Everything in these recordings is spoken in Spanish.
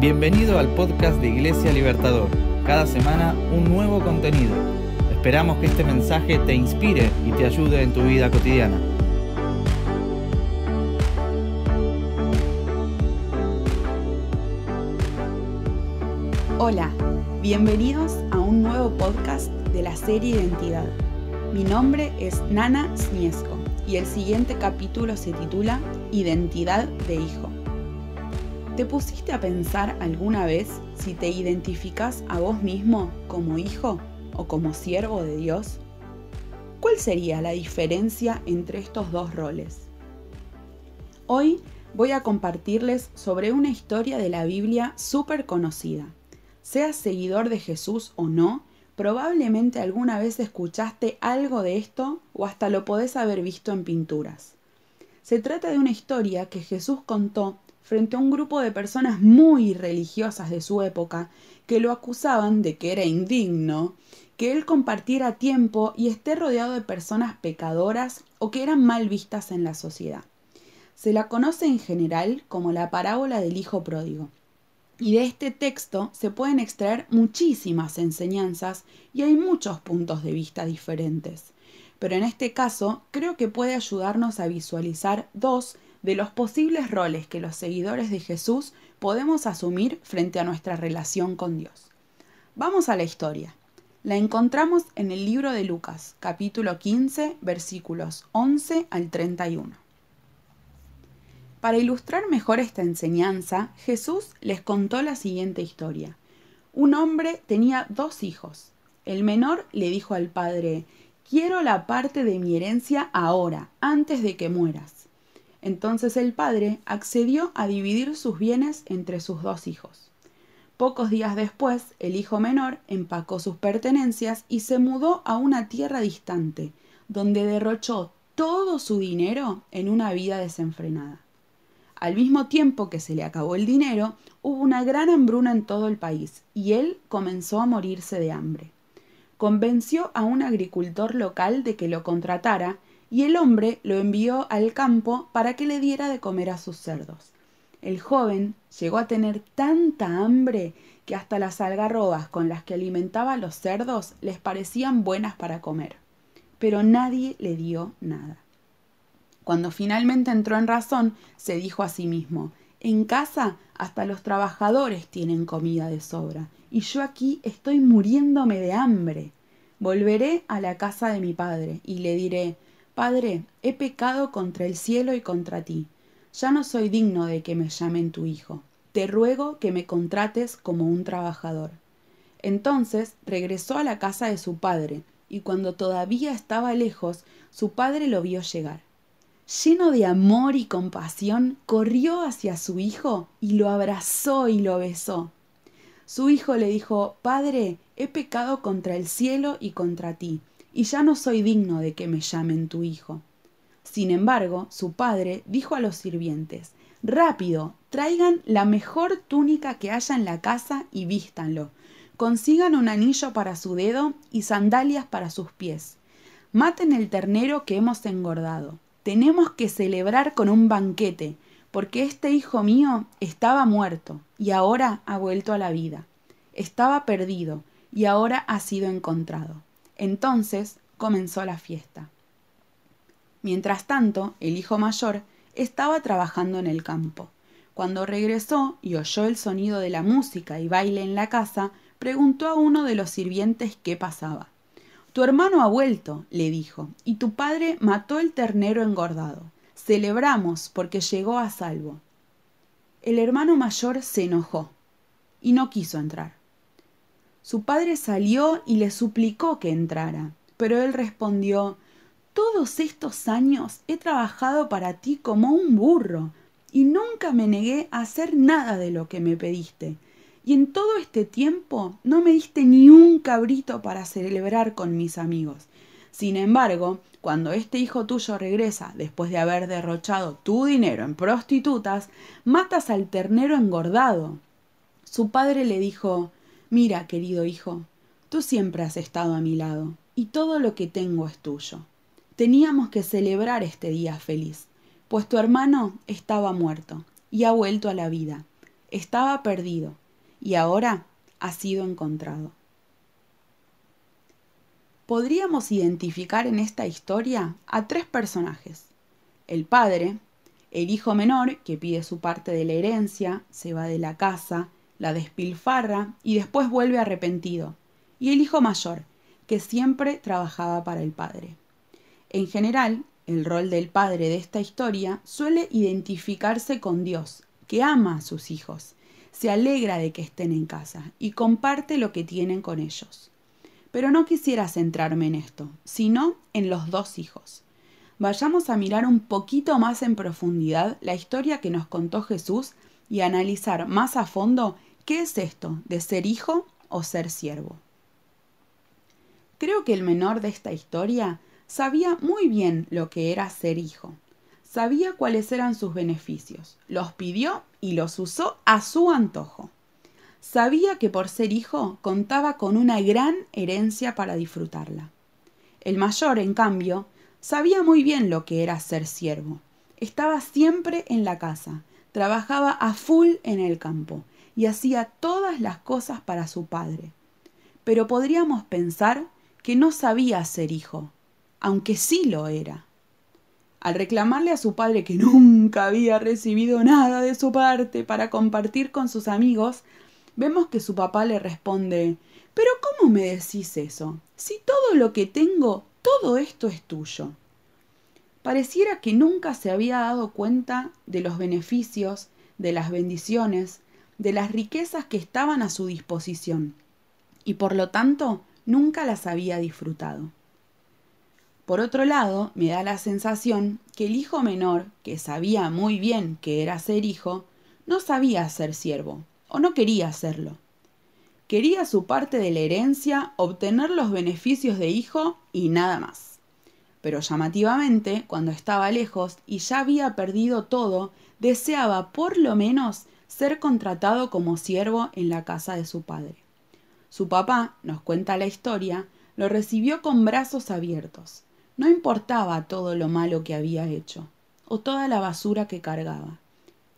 Bienvenido al podcast de Iglesia Libertador. Cada semana un nuevo contenido. Esperamos que este mensaje te inspire y te ayude en tu vida cotidiana. Hola, bienvenidos a un nuevo podcast de la serie Identidad. Mi nombre es Nana Sniesco y el siguiente capítulo se titula Identidad de Hijo. ¿Te pusiste a pensar alguna vez si te identificas a vos mismo como hijo o como siervo de Dios? ¿Cuál sería la diferencia entre estos dos roles? Hoy voy a compartirles sobre una historia de la Biblia súper conocida. Seas seguidor de Jesús o no, probablemente alguna vez escuchaste algo de esto o hasta lo podés haber visto en pinturas. Se trata de una historia que Jesús contó frente a un grupo de personas muy religiosas de su época que lo acusaban de que era indigno que él compartiera tiempo y esté rodeado de personas pecadoras o que eran mal vistas en la sociedad. Se la conoce en general como la parábola del Hijo Pródigo. Y de este texto se pueden extraer muchísimas enseñanzas y hay muchos puntos de vista diferentes. Pero en este caso creo que puede ayudarnos a visualizar dos de los posibles roles que los seguidores de Jesús podemos asumir frente a nuestra relación con Dios. Vamos a la historia. La encontramos en el libro de Lucas, capítulo 15, versículos 11 al 31. Para ilustrar mejor esta enseñanza, Jesús les contó la siguiente historia. Un hombre tenía dos hijos. El menor le dijo al padre, Quiero la parte de mi herencia ahora, antes de que mueras. Entonces el padre accedió a dividir sus bienes entre sus dos hijos. Pocos días después, el hijo menor empacó sus pertenencias y se mudó a una tierra distante, donde derrochó todo su dinero en una vida desenfrenada. Al mismo tiempo que se le acabó el dinero, hubo una gran hambruna en todo el país y él comenzó a morirse de hambre. Convenció a un agricultor local de que lo contratara y el hombre lo envió al campo para que le diera de comer a sus cerdos. El joven llegó a tener tanta hambre que hasta las algarrobas con las que alimentaba a los cerdos les parecían buenas para comer. Pero nadie le dio nada. Cuando finalmente entró en razón, se dijo a sí mismo, en casa hasta los trabajadores tienen comida de sobra, y yo aquí estoy muriéndome de hambre. Volveré a la casa de mi padre, y le diré, Padre, he pecado contra el cielo y contra ti. Ya no soy digno de que me llamen tu hijo. Te ruego que me contrates como un trabajador. Entonces regresó a la casa de su padre, y cuando todavía estaba lejos, su padre lo vio llegar. Lleno de amor y compasión, corrió hacia su hijo y lo abrazó y lo besó. Su hijo le dijo, Padre, he pecado contra el cielo y contra ti y ya no soy digno de que me llamen tu hijo. Sin embargo, su padre dijo a los sirvientes, Rápido, traigan la mejor túnica que haya en la casa y vístanlo. Consigan un anillo para su dedo y sandalias para sus pies. Maten el ternero que hemos engordado. Tenemos que celebrar con un banquete, porque este hijo mío estaba muerto y ahora ha vuelto a la vida. Estaba perdido y ahora ha sido encontrado. Entonces comenzó la fiesta. Mientras tanto, el hijo mayor estaba trabajando en el campo. Cuando regresó y oyó el sonido de la música y baile en la casa, preguntó a uno de los sirvientes qué pasaba. Tu hermano ha vuelto, le dijo, y tu padre mató el ternero engordado. Celebramos porque llegó a salvo. El hermano mayor se enojó y no quiso entrar. Su padre salió y le suplicó que entrara, pero él respondió Todos estos años he trabajado para ti como un burro, y nunca me negué a hacer nada de lo que me pediste. Y en todo este tiempo no me diste ni un cabrito para celebrar con mis amigos. Sin embargo, cuando este hijo tuyo regresa después de haber derrochado tu dinero en prostitutas, matas al ternero engordado. Su padre le dijo Mira, querido hijo, tú siempre has estado a mi lado, y todo lo que tengo es tuyo. Teníamos que celebrar este día feliz, pues tu hermano estaba muerto y ha vuelto a la vida. estaba perdido y ahora ha sido encontrado. Podríamos identificar en esta historia a tres personajes. El padre, el hijo menor que pide su parte de la herencia, se va de la casa, la despilfarra y después vuelve arrepentido. Y el hijo mayor, que siempre trabajaba para el padre. En general, el rol del padre de esta historia suele identificarse con Dios, que ama a sus hijos, se alegra de que estén en casa y comparte lo que tienen con ellos. Pero no quisiera centrarme en esto, sino en los dos hijos. Vayamos a mirar un poquito más en profundidad la historia que nos contó Jesús y analizar más a fondo qué es esto de ser hijo o ser siervo. Creo que el menor de esta historia sabía muy bien lo que era ser hijo. Sabía cuáles eran sus beneficios, los pidió y los usó a su antojo. Sabía que por ser hijo contaba con una gran herencia para disfrutarla. El mayor, en cambio, sabía muy bien lo que era ser siervo. Estaba siempre en la casa, trabajaba a full en el campo y hacía todas las cosas para su padre. Pero podríamos pensar que no sabía ser hijo, aunque sí lo era. Al reclamarle a su padre que nunca había recibido nada de su parte para compartir con sus amigos, vemos que su papá le responde Pero ¿cómo me decís eso? Si todo lo que tengo, todo esto es tuyo. Pareciera que nunca se había dado cuenta de los beneficios, de las bendiciones, de las riquezas que estaban a su disposición, y por lo tanto nunca las había disfrutado. Por otro lado, me da la sensación que el hijo menor, que sabía muy bien que era ser hijo, no sabía ser siervo, o no quería serlo. Quería su parte de la herencia, obtener los beneficios de hijo y nada más. Pero llamativamente, cuando estaba lejos y ya había perdido todo, deseaba por lo menos ser contratado como siervo en la casa de su padre. Su papá, nos cuenta la historia, lo recibió con brazos abiertos no importaba todo lo malo que había hecho, o toda la basura que cargaba.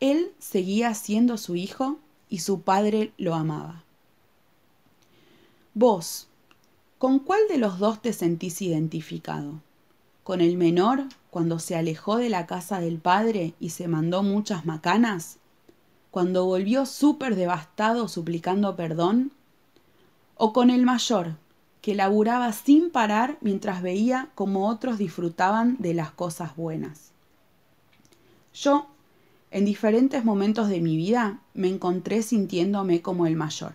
Él seguía siendo su hijo y su padre lo amaba. Vos, ¿con cuál de los dos te sentís identificado? ¿Con el menor cuando se alejó de la casa del padre y se mandó muchas macanas? ¿Cuando volvió súper devastado suplicando perdón? ¿O con el mayor que laburaba sin parar mientras veía cómo otros disfrutaban de las cosas buenas. Yo, en diferentes momentos de mi vida, me encontré sintiéndome como el mayor,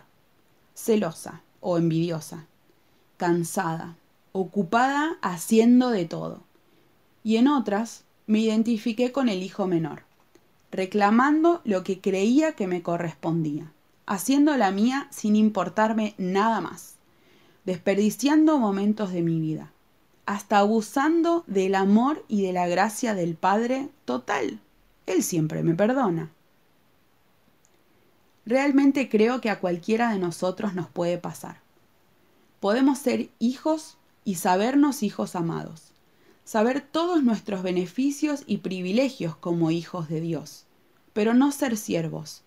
celosa o envidiosa, cansada, ocupada haciendo de todo. Y en otras me identifiqué con el hijo menor, reclamando lo que creía que me correspondía, haciendo la mía sin importarme nada más desperdiciando momentos de mi vida, hasta abusando del amor y de la gracia del Padre total. Él siempre me perdona. Realmente creo que a cualquiera de nosotros nos puede pasar. Podemos ser hijos y sabernos hijos amados, saber todos nuestros beneficios y privilegios como hijos de Dios, pero no ser siervos,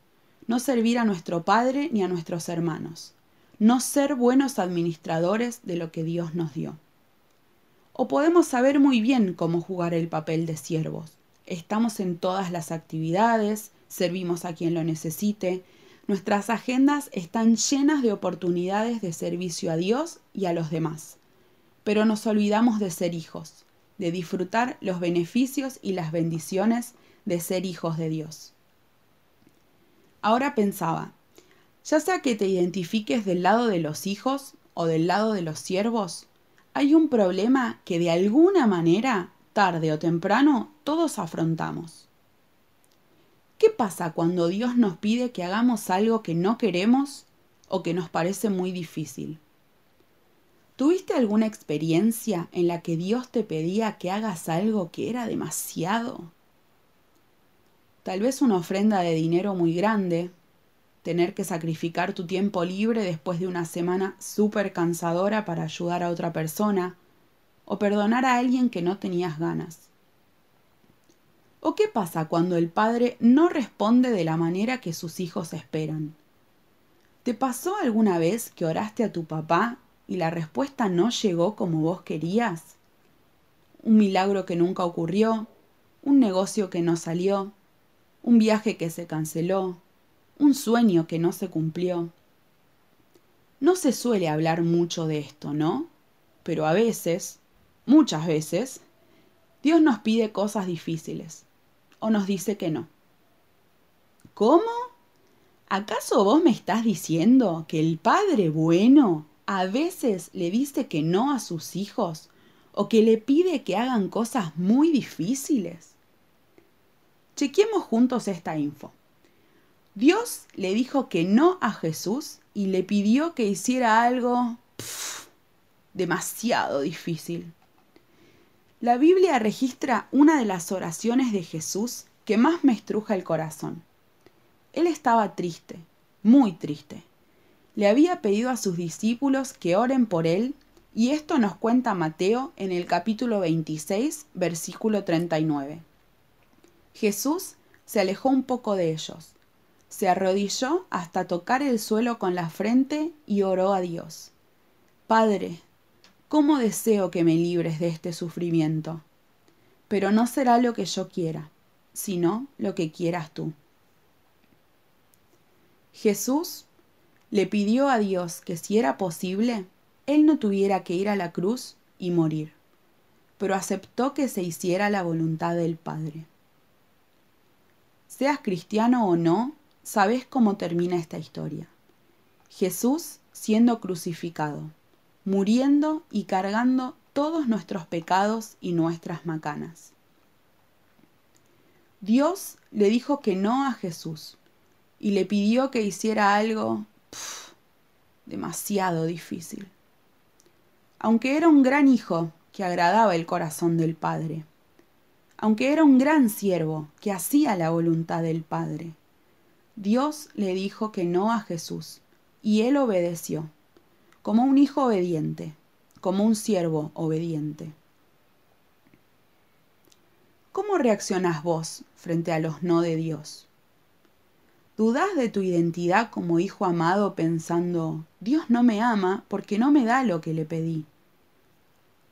no servir a nuestro Padre ni a nuestros hermanos no ser buenos administradores de lo que Dios nos dio. O podemos saber muy bien cómo jugar el papel de siervos. Estamos en todas las actividades, servimos a quien lo necesite, nuestras agendas están llenas de oportunidades de servicio a Dios y a los demás. Pero nos olvidamos de ser hijos, de disfrutar los beneficios y las bendiciones de ser hijos de Dios. Ahora pensaba, ya sea que te identifiques del lado de los hijos o del lado de los siervos, hay un problema que de alguna manera, tarde o temprano, todos afrontamos. ¿Qué pasa cuando Dios nos pide que hagamos algo que no queremos o que nos parece muy difícil? ¿Tuviste alguna experiencia en la que Dios te pedía que hagas algo que era demasiado? Tal vez una ofrenda de dinero muy grande, tener que sacrificar tu tiempo libre después de una semana súper cansadora para ayudar a otra persona, o perdonar a alguien que no tenías ganas. ¿O qué pasa cuando el padre no responde de la manera que sus hijos esperan? ¿Te pasó alguna vez que oraste a tu papá y la respuesta no llegó como vos querías? Un milagro que nunca ocurrió, un negocio que no salió, un viaje que se canceló, un sueño que no se cumplió. No se suele hablar mucho de esto, ¿no? Pero a veces, muchas veces, Dios nos pide cosas difíciles o nos dice que no. ¿Cómo? ¿Acaso vos me estás diciendo que el Padre bueno a veces le dice que no a sus hijos o que le pide que hagan cosas muy difíciles? Chequemos juntos esta info. Dios le dijo que no a Jesús y le pidió que hiciera algo demasiado difícil. La Biblia registra una de las oraciones de Jesús que más me estruja el corazón. Él estaba triste, muy triste. Le había pedido a sus discípulos que oren por él y esto nos cuenta Mateo en el capítulo 26, versículo 39. Jesús se alejó un poco de ellos, se arrodilló hasta tocar el suelo con la frente y oró a Dios. Padre, ¿Cómo deseo que me libres de este sufrimiento? Pero no será lo que yo quiera, sino lo que quieras tú. Jesús le pidió a Dios que si era posible, él no tuviera que ir a la cruz y morir, pero aceptó que se hiciera la voluntad del Padre. Seas cristiano o no, sabes cómo termina esta historia. Jesús siendo crucificado muriendo y cargando todos nuestros pecados y nuestras macanas. Dios le dijo que no a Jesús y le pidió que hiciera algo demasiado difícil. Aunque era un gran hijo que agradaba el corazón del Padre, aunque era un gran siervo que hacía la voluntad del Padre, Dios le dijo que no a Jesús y él obedeció como un hijo obediente, como un siervo obediente. ¿Cómo reaccionás vos frente a los no de Dios? ¿Dudás de tu identidad como hijo amado pensando, Dios no me ama porque no me da lo que le pedí?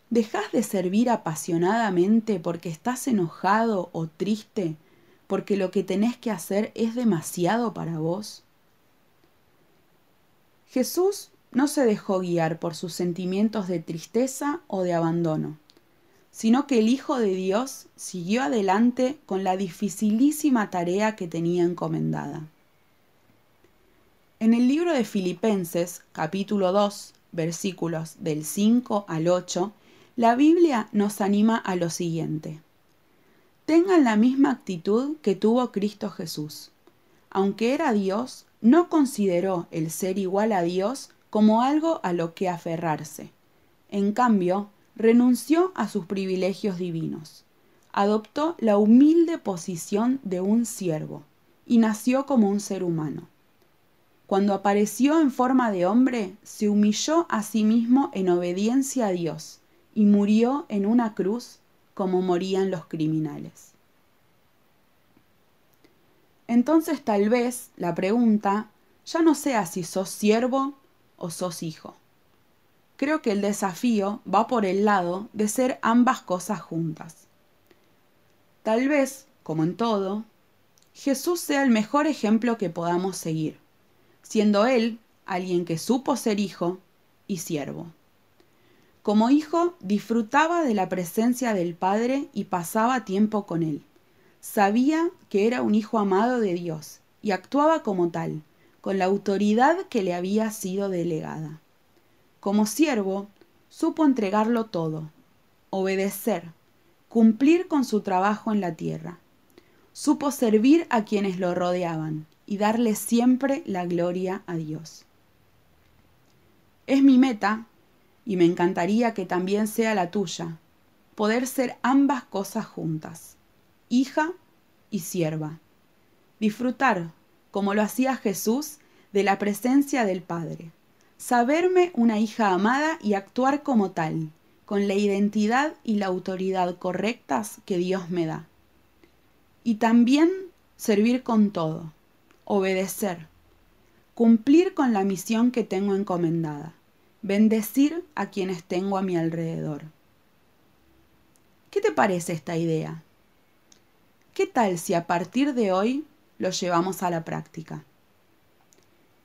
¿Dejás de servir apasionadamente porque estás enojado o triste porque lo que tenés que hacer es demasiado para vos? Jesús no se dejó guiar por sus sentimientos de tristeza o de abandono, sino que el Hijo de Dios siguió adelante con la dificilísima tarea que tenía encomendada. En el libro de Filipenses, capítulo 2, versículos del 5 al 8, la Biblia nos anima a lo siguiente. Tengan la misma actitud que tuvo Cristo Jesús. Aunque era Dios, no consideró el ser igual a Dios como algo a lo que aferrarse. En cambio, renunció a sus privilegios divinos. Adoptó la humilde posición de un siervo y nació como un ser humano. Cuando apareció en forma de hombre, se humilló a sí mismo en obediencia a Dios y murió en una cruz como morían los criminales. Entonces tal vez la pregunta ya no sea si sos siervo o sos hijo. Creo que el desafío va por el lado de ser ambas cosas juntas. Tal vez, como en todo, Jesús sea el mejor ejemplo que podamos seguir, siendo Él alguien que supo ser hijo y siervo. Como hijo disfrutaba de la presencia del Padre y pasaba tiempo con Él. Sabía que era un hijo amado de Dios y actuaba como tal, con la autoridad que le había sido delegada. Como siervo, supo entregarlo todo, obedecer, cumplir con su trabajo en la tierra. Supo servir a quienes lo rodeaban y darle siempre la gloria a Dios. Es mi meta, y me encantaría que también sea la tuya, poder ser ambas cosas juntas, hija y sierva. Disfrutar como lo hacía Jesús, de la presencia del Padre. Saberme una hija amada y actuar como tal, con la identidad y la autoridad correctas que Dios me da. y también servir con todo, obedecer, cumplir con la misión que tengo encomendada, bendecir a quienes tengo a mi alrededor. ¿Qué te parece esta idea? ¿Qué tal si a partir de hoy lo llevamos a la práctica?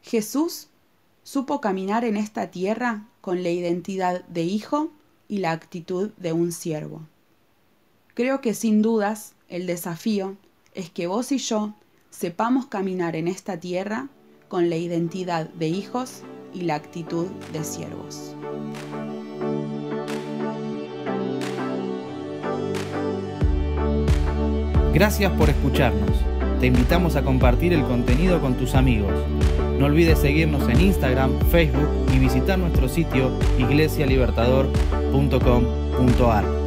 Jesús supo caminar en esta tierra con la identidad de hijo y la actitud de un siervo. Creo que sin dudas el desafío es que vos y yo sepamos caminar en esta tierra con la identidad de hijos y la actitud de siervos. Gracias por escucharnos. Te invitamos a compartir el contenido con tus amigos. No olvides seguirnos en Instagram, Facebook y visitar nuestro sitio iglesialibertador.com.ar.